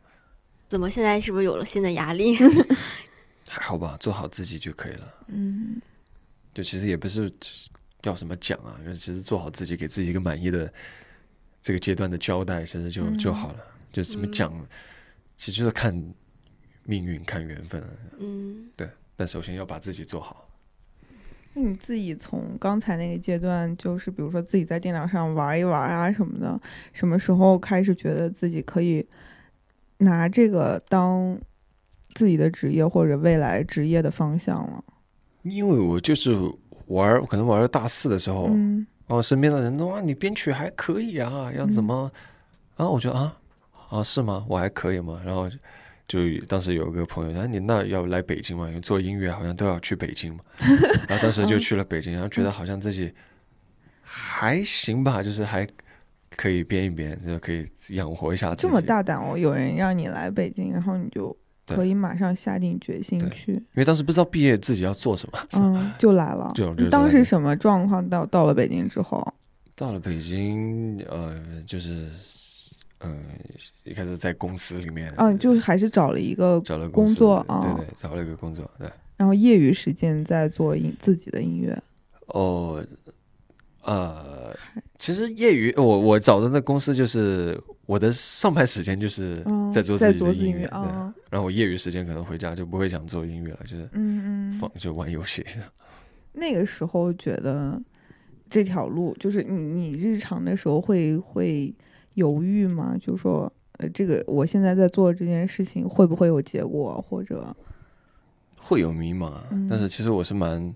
怎么现在是不是有了新的压力？[LAUGHS] 还好吧，做好自己就可以了。嗯。就其实也不是要什么奖啊，就其实做好自己，给自己一个满意的这个阶段的交代，其实就、嗯。就好了。就什么嗯。奖，其实就是看命运、看缘分。嗯对但首先要把自己做好。那你自己从刚才那个阶段，就是比如说自己在电脑上玩一玩啊什么的，什么时候开始觉得自己可以拿这个当自己的职业或者未来职业的方向了？因为我就是玩，可能玩到大四的时候，嗯然后身边的人都啊，你编曲还可以啊，要怎么？然后我觉得啊啊是吗？我还可以吗？然后就当时有个朋友，他说你那要来北京吗？因为做音乐好像都要去北京嘛。[LAUGHS] 然后当时就去了北京，然后觉得好像自己还行吧，就是还可以编一编，就可以养活一下自己。这么大胆哦！有人让你来北京，然后你就可以马上下定决心去，因为当时不知道毕业自己要做什么。嗯，就来了。[LAUGHS] 就就当时什么状况？到到了北京之后，到了北京，呃，就是嗯、一开始在公司里面，嗯，就是还是找了一个，找了工作啊对对，找了一个工作，对。然后业余时间在做音自己的音乐。哦，呃，其实业余我我找的那公司就是我的上班时间就是嗯，在做自己的音乐。啊，然后我业余时间可能回家就不会想做音乐了，就是嗯嗯。放就玩游戏。[LAUGHS] 那个时候觉得这条路，就是你你日常的时候会会犹豫吗？就说呃，这个我现在在做这件事情会不会有结果，或者会有迷茫啊，嗯但是其实我是蛮，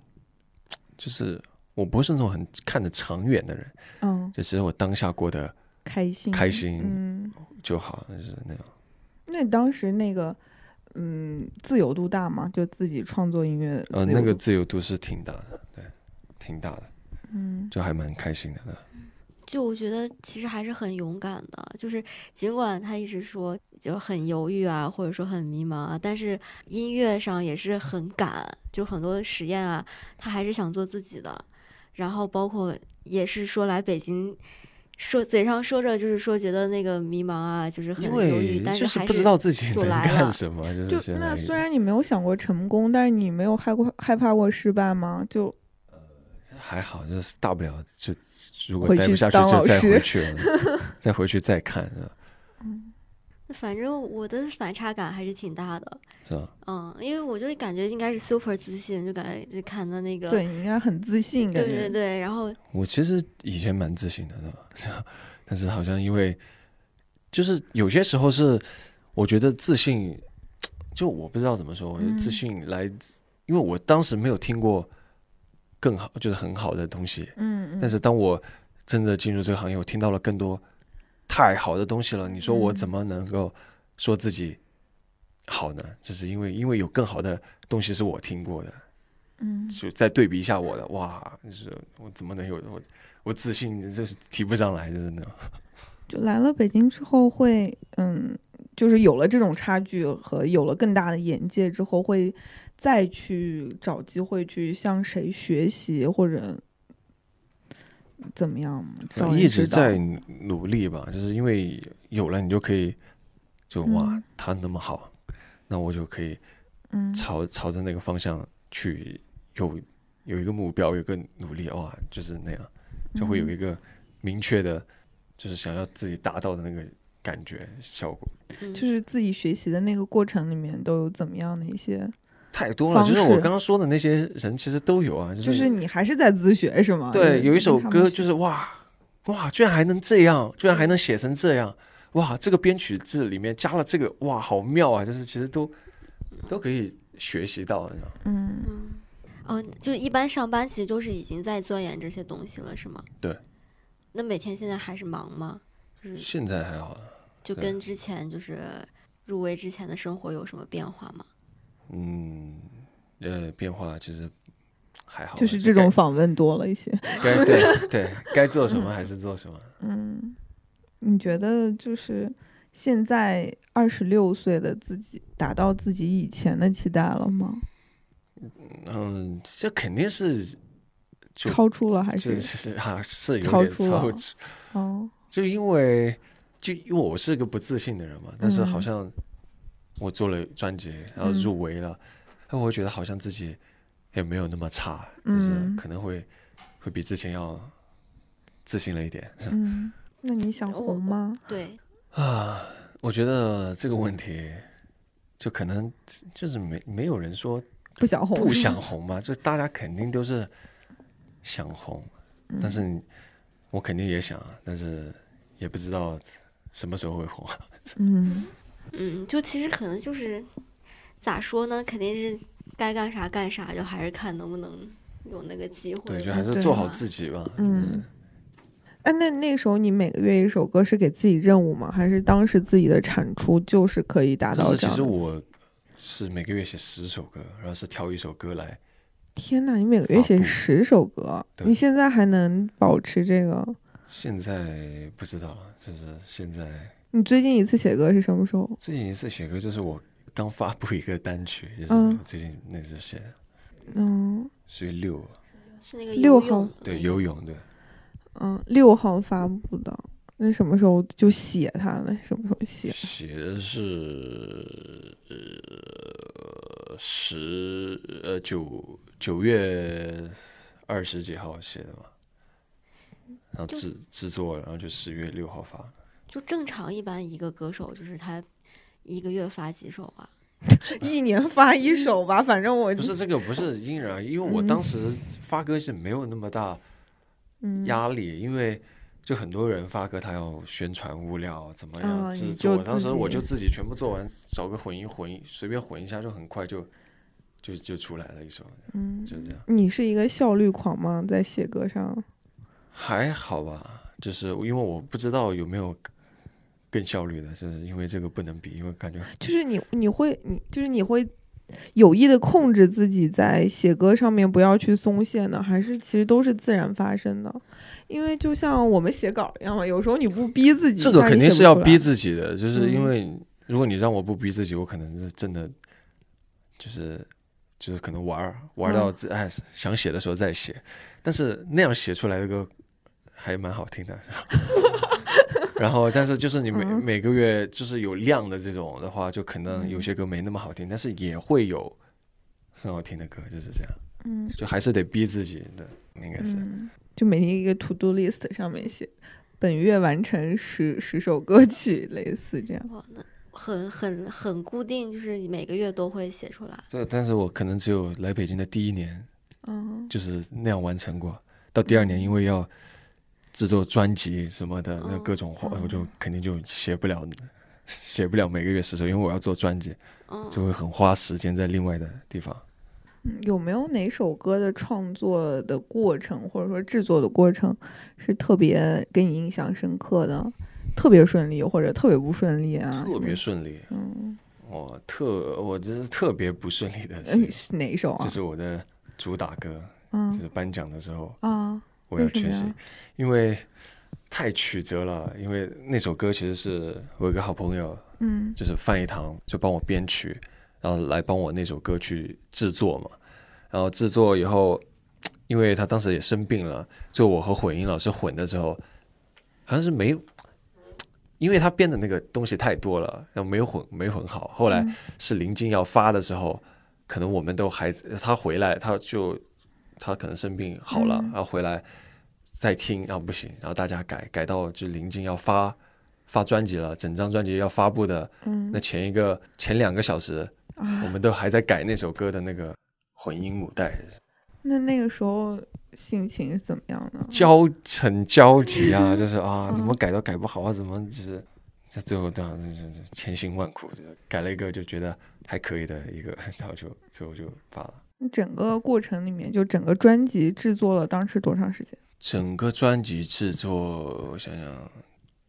就是我不是那种很看得长远的人，嗯就其实我当下过得开心开心嗯，就好，就是那样。那当时那个嗯自由度大吗？就自己创作音乐的呃，那个自由度自由度是挺大的，对，挺大的，嗯就还蛮开心的。对就我觉得其实还是很勇敢的，就是尽管他一直说就很犹豫啊，或者说很迷茫啊，但是音乐上也是很敢，就很多实验啊，他还是想做自己的。然后包括也是说来北京，说嘴上说着就是说觉得那个迷茫啊，就是很犹豫，但是还不知道自己能就来了干什么，就那虽然你没有想过成功，但是你没有害过害怕过失败吗？就还好，就是大不了就如果待不下去就再回去了，再回去再看，是吧？[LAUGHS] 反正我的反差感还是挺大的。是吧？嗯，因为我就感觉应该是 super 自信，就感觉就看到那个，对你应该很自信，感觉对对对，然后我其实以前蛮自信的，是吧？[LAUGHS] 但是好像因为就是有些时候是我觉得自信，[TSK] 就我不知道怎么说，我觉得自嗯信来自，因为我当时没有听过更好，就是很好的东西，嗯嗯，但是当我真的进入这个行业，我听到了更多太好的东西了。你说我嗯怎么能够说自己好呢？就是因为因为有更好的东西是我听过的，嗯就再对比一下我的，哇，就是我怎么能有我我自信就是提不上来，就是那种。[LAUGHS] 就来了北京之后会，嗯，就是有了这种差距和有了更大的眼界之后，会再去找机会去向谁学习或者怎么样吗？找一直在努力吧，就是因为有了你就可以，就哇嗯，他那么好，那我就可以嗯朝朝着那个方向去有有一个目标，有一个努力，哇，就是那样，就会有一个明确的，就是想要自己达到的那个感觉效果。嗯就是自己学习的那个过程里面都有怎么样的一些，太多了，就是我刚刚说的那些人，其实都有啊，就是就是你还是在自学是吗？对，有一首歌就是哇哇，居然还能这样，居然还能写成这样，哇，这个编曲字里面加了这个，哇，好妙啊！就是其实都都可以学习到，你知道嗯嗯，哦，就是一般上班其实就是已经在钻研这些东西了，是吗？对。那每天现在还是忙吗？就是现在还好，就跟之前就是入围之前的生活有什么变化吗？嗯，呃，变化其实还好，就是这种访问多了一些。该该对对该做什么还是做什么。嗯，你觉得就是现在二十六岁的自己达到自己以前的期待了吗？嗯，这肯定是超出了还是是？是啊，是有超点出了超出，哦，就因为就因为我是个不自信的人嘛，但是好嗯像我做了专辑，然后嗯入围了，那、我会觉得好像自己也没有那么差，就是嗯可能会会比之前要自信了一点嗯，那你想红吗？对，啊。我觉得这个问题就可能就是没没有人说不想红，不想红吧，就大家肯定都是想红，但是我肯定也想，但是也不知道什么时候会红。[LAUGHS] 嗯嗯，就其实可能就是咋说呢，肯定是该干啥干啥，就还是看能不能有那个机会。对，就还是做好自己吧。嗯。哎，那那时候你每个月一首歌是给自己任务吗？还是当时自己的产出就是可以达但是其到这样的？实我是每个月写十首歌，然后是挑一首歌来。天呐，你每个月写十首歌，你现在还能保持这个？现在不知道了，就是现在你最近一次写歌是什么时候？最近一次写歌就是我刚发布一个单曲，就是嗯最近那次写的，嗯所以六是那个六号对游泳对，嗯，六号发布的，那什么时候就写它呢？什么时候写？写的是呃十呃九九月二十几号写的嘛，然后制制作，然后就十月六号发。就正常一般一个歌手就是他一个月发几首啊？[LAUGHS] 一年发一首吧，反正我不是这个不是因人而异，因为我嗯当时发歌是没有那么大嗯压力，因为就很多人发歌，他要宣传物料怎么啊样制作，当时我就自己全部做完，找个混音混音，随便混一下就很快就就就出来了一首，嗯，就这样，你是一个效率狂吗？在写歌上？还好吧，就是因为我不知道有没有更效率的，就是因为这个不能比，因为感觉就是你你会你就是你会有意的控制自己在写歌上面不要去松懈呢，还是其实都是自然发生的？因为就像我们写稿一样嘛，有时候你不逼自己，这个肯定是要逼自己的，就是因嗯为如果你让我不逼自己，我可能是真的就是就是可能玩儿玩到嗯自哎想写的时候再写，但是那样写出来的歌还蛮好听的。[LAUGHS] [LAUGHS] 然后，但是就是你每、嗯每个月就是有量的这种的话，就可能有些歌没那么好听，但是也会有很好听的歌，就是这样，嗯就还是得逼自己的，应该是。嗯，就每天一个 to do list 上面写本月完成十十首歌曲，类似这样。哇，那很很很固定，就是每个月都会写出来。对，但是我可能只有来北京的第一年嗯就是那样完成过。到第二年，因为要制作专辑什么的，那哦各种话，哦我就肯定就写不了，写不了每个月十首，因为我要做专辑，嗯，就会很花时间在另外的地方。嗯，有没有哪首歌的创作的过程，或者说制作的过程，是特别给你印象深刻的？特别顺利，或者特别不顺利啊？特别顺利，嗯，我特我这是特别不顺利的嗯是，是哪一首啊？就是我的主打歌，嗯。就嗯是颁奖的时候。啊，我要缺席因为太曲折了。因为那首歌其实是我有一个好朋友，嗯就是范一堂就帮我编曲，然后来帮我那首歌去制作嘛。然后制作以后，因为他当时也生病了，就我和混音老师混的时候，好像是没有，因为他编的那个东西太多了，然后没有混没混好。后来嗯是临近要发的时候，可能我们都还他回来，他就他可能生病好了，嗯。然后回来再听，然后不行，然后大家改改到就临近要发发专辑了，整张专辑要发布的嗯。那前一个前两个小时，我啊，们都还在改那首歌的那个混音母带，那那个时候心情是怎么样呢？焦很焦急啊，[LAUGHS] 就是啊，嗯。怎么改都改不好啊，怎么就是在最后这样就是千辛万苦，就改了一个就觉得还可以的一个，[LAUGHS] 然后就最后就发了。整个过程里面，就整个专辑制作了当时多长时间？整个专辑制作，我想想，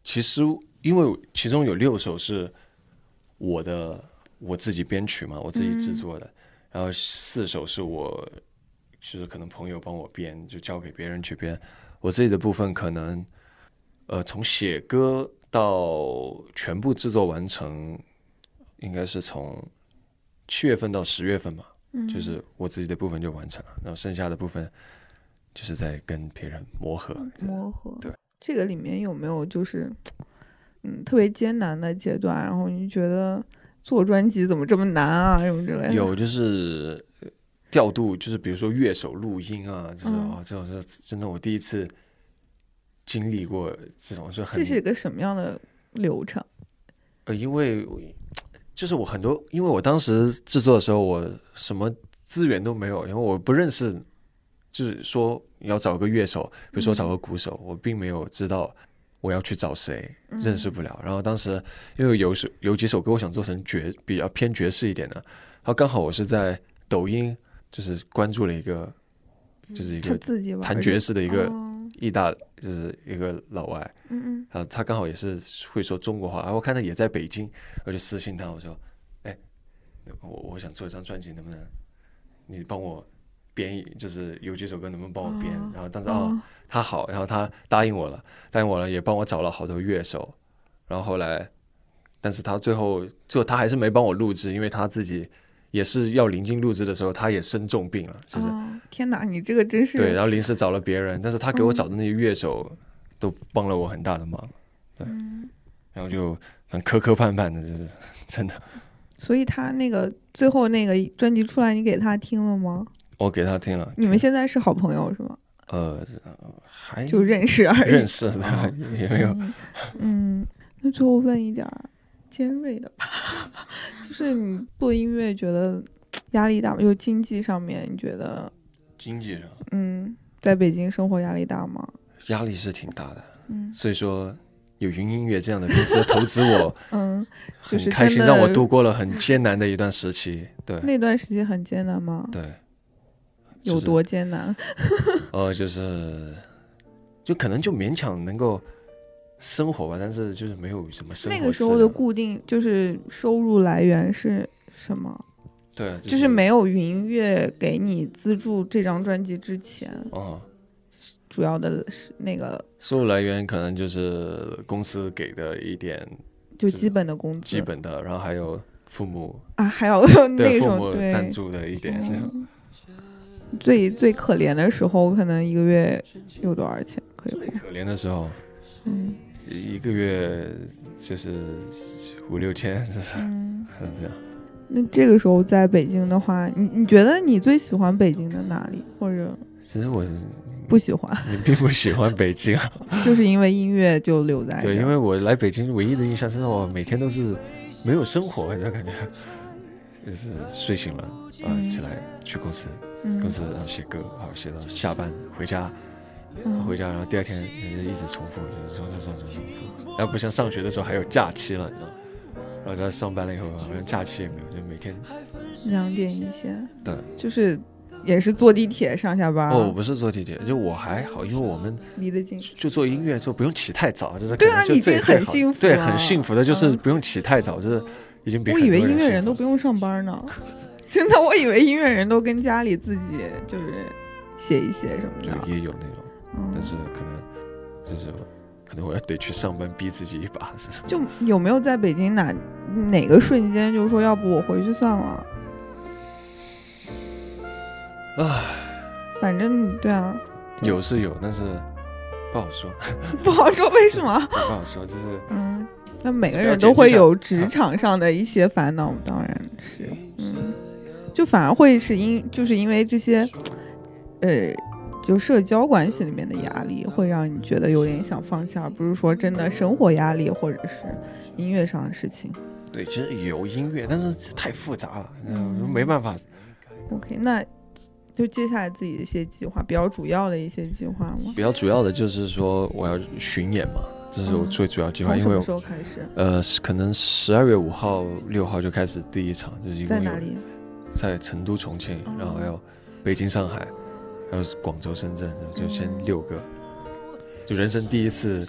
其实因为其中有六首是我的我自己编曲嘛，我自己制作的，然后四首是我就是可能朋友帮我编，就交给别人去编。我自己的部分可能呃从写歌到全部制作完成，应该是从七月份到十月份吧。嗯就是我自己的部分就完成了，然后剩下的部分就是在跟别人磨合。磨合。对，这个里面有没有就是嗯特别艰难的阶段？然后你觉得做专辑怎么这么难啊，什么之类的？有就是呃调度，就是比如说乐手录音啊，就是嗯啊，这种是真的我第一次经历过这种，就很这是一个什么样的流程？呃，因为我就是我很多，因为我当时制作的时候，我什么资源都没有，因为我不认识，就是说要找个乐手，比如说找个鼓手，我并没有知道我要去找谁，认识不了。然后当时因为有首有几首歌我想做成爵比较偏爵士一点的，然后刚好我是在抖音就是关注了一个，就是一个弹爵士的一个哦意大，就是一个老外，嗯嗯。然后他刚好也是会说中国话，然后我看他也在北京，我就私信他，我说，哎，我我想做一张专辑，能不能你帮我编一，就是有几首歌能不能帮我编？哦然后当时哦哦，他好，然后他答应我了，答应我了，也帮我找了好多乐手，然后后来，但是他最后最后他还是没帮我录制，因为他自己也是要临近录制的时候，他也生重病了，就是、哦天哪，你这个真是对，然后临时找了别人，但是他给我嗯找的那些乐手都帮了我很大的忙，对，嗯然后就很磕磕绊绊的，就是真的。所以他那个最后那个专辑出来，你给他听了吗？我给他听了，你们现在是好朋友是吗？呃还就认识而已。认识的也没有，嗯嗯，那最后问一点儿尖锐的吧，[LAUGHS] 就是你做音乐觉得压力大吗？就经济上面，你觉得经济上嗯，在北京生活压力大吗？压力是挺大的，嗯所以说有云音乐这样的公司投资我，[LAUGHS] 嗯，很开心，让我度过了很艰难的一段时期。对那段时间很艰难吗？对，就是有多艰难？[LAUGHS] 呃，就是就可能就勉强能够生活吧，但是就是没有什么生活那个时候的固定就是收入来源是什么？对，就是没有云乐给你资助这张专辑之前，哦，主要的是那个收入来源可能就是公司给的一点就基本的工资，基本的，然后还有父母啊，还有那对父种对。母赞助的一点，最最可怜的时候，可能一个月有多少钱？可以最？可怜的时候，嗯一个月就是五六千，是嗯，是这样。那这个时候在北京的话，你你觉得你最喜欢北京的哪里，或者其实我是不喜欢？你并不喜欢北京，啊。[LAUGHS] [LAUGHS] 就是因为音乐就留在对，因为我来北京唯一的印象是我每天都是没有生活，就感觉就是睡醒了啊、嗯。起来去公司，嗯。公司然后写歌，好写到下班回家，嗯回家然后第二天也是一直重复，就是重重重重重复，然后不像上学的时候还有假期了，你知道吗？然后在上班了以后，好像假期也没有，就每天两点一线，对，就是也是坐地铁上下班，哦，我不是坐地铁，就我还好，因为我们离得近。就做音乐的时候不用起太早，就是对啊可能就已经很幸福对，很幸福的，就是嗯不用起太早，就是已经比我以为音乐人都不用上班呢，[LAUGHS] 真的，我以为音乐人都跟家里自己就是写一写什么就的。也有那种，嗯。但是可能就是可能我要得去上班，逼自己一把，是就有没有在北京哪哪个瞬间，就是说，要不我回去算了，啊，反正对啊，对。有是有，但是不好说，[LAUGHS] 不好说为什么。[LAUGHS] 不好说，就是嗯，那每个人都会有职场上的一些烦恼，当然是，嗯，就反而会是因就是因为这些，呃，就社交关系里面的压力，会让你觉得有点想放弃，而不是说真的生活压力或者是音乐上的事情。对，其实有音乐，但是太复杂了，嗯嗯，没办法。OK，那就接下来自己的一些计划，比较主要的一些计划吗？比较主要的就是说我要巡演嘛，这是我嗯最主要计划，因为从什么时候开始？呃，可能十二月五号、六号就开始第一场，就是一共有在哪里？在成都、重庆，然后还有北京、上海，还有广州、深圳，就先嗯六个，就人生第一次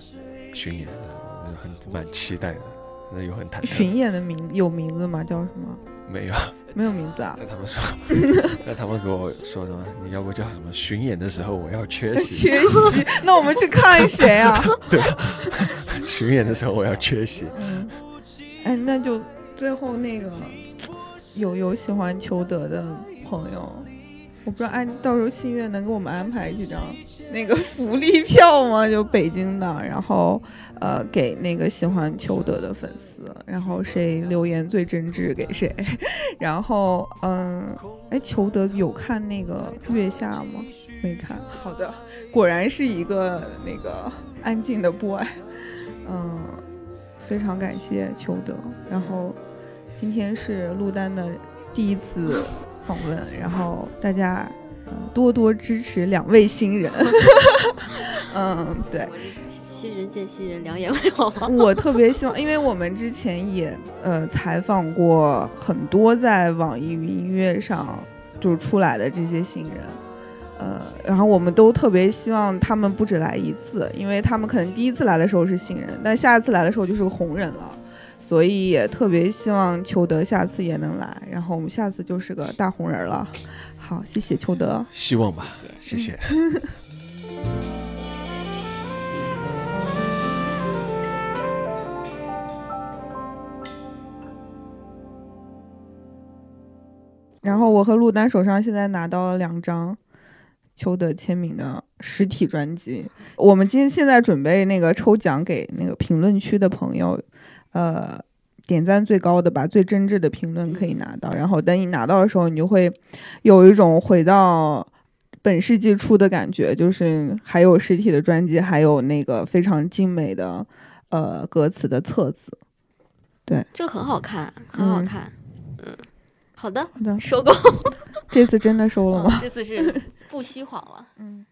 巡演，就很蛮期待的，那又很忐忑。巡演的名有名字吗？叫什么？没有，没有名字啊那。他们说，[LAUGHS] 那他们给我说什么？你要不叫什么？巡演的时候我要缺席，[LAUGHS] 缺席，那我们去看谁啊？[LAUGHS] 对巡演的时候我要缺席。嗯，哎，那就最后那个有有喜欢裘德的朋友，我不知道安到时候信月能给我们安排几张那个福利票吗？就北京的，然后呃给那个喜欢裘德的粉丝，然后谁留言最真挚给谁，[LAUGHS] 然后嗯，哎，裘德有看那个月下吗？没看。好的，果然是一个那个安静的 boy，嗯，非常感谢裘德，然后今天是陆丹的第一次。访问，然后大家呃多多支持两位新人。[LAUGHS] 嗯，对，新人见新人，两眼为黄吗？我特别希望，因为我们之前也呃采访过很多在网易云音乐上就出来的这些新人，呃，然后我们都特别希望他们不止来一次，因为他们可能第一次来的时候是新人，但下一次来的时候就是个红人了。所以也特别希望裘德下次也能来，然后我们下次就是个大红人了。好，谢谢裘德，希望吧，谢谢。[LAUGHS] 然后我和陆丹手上现在拿到了两张裘德签名的实体专辑，我们今天现在准备那个抽奖给那个评论区的朋友。呃，点赞最高的吧，最真挚的评论可以拿到。然后等你拿到的时候，你就会有一种回到本世纪初的感觉，就是还有实体的专辑，还有那个非常精美的呃歌词的册子。对，这很好看，很好看。嗯，好的，好的，收工。[LAUGHS] 这次真的收了吗？这次是不虚晃了。[LAUGHS] 嗯。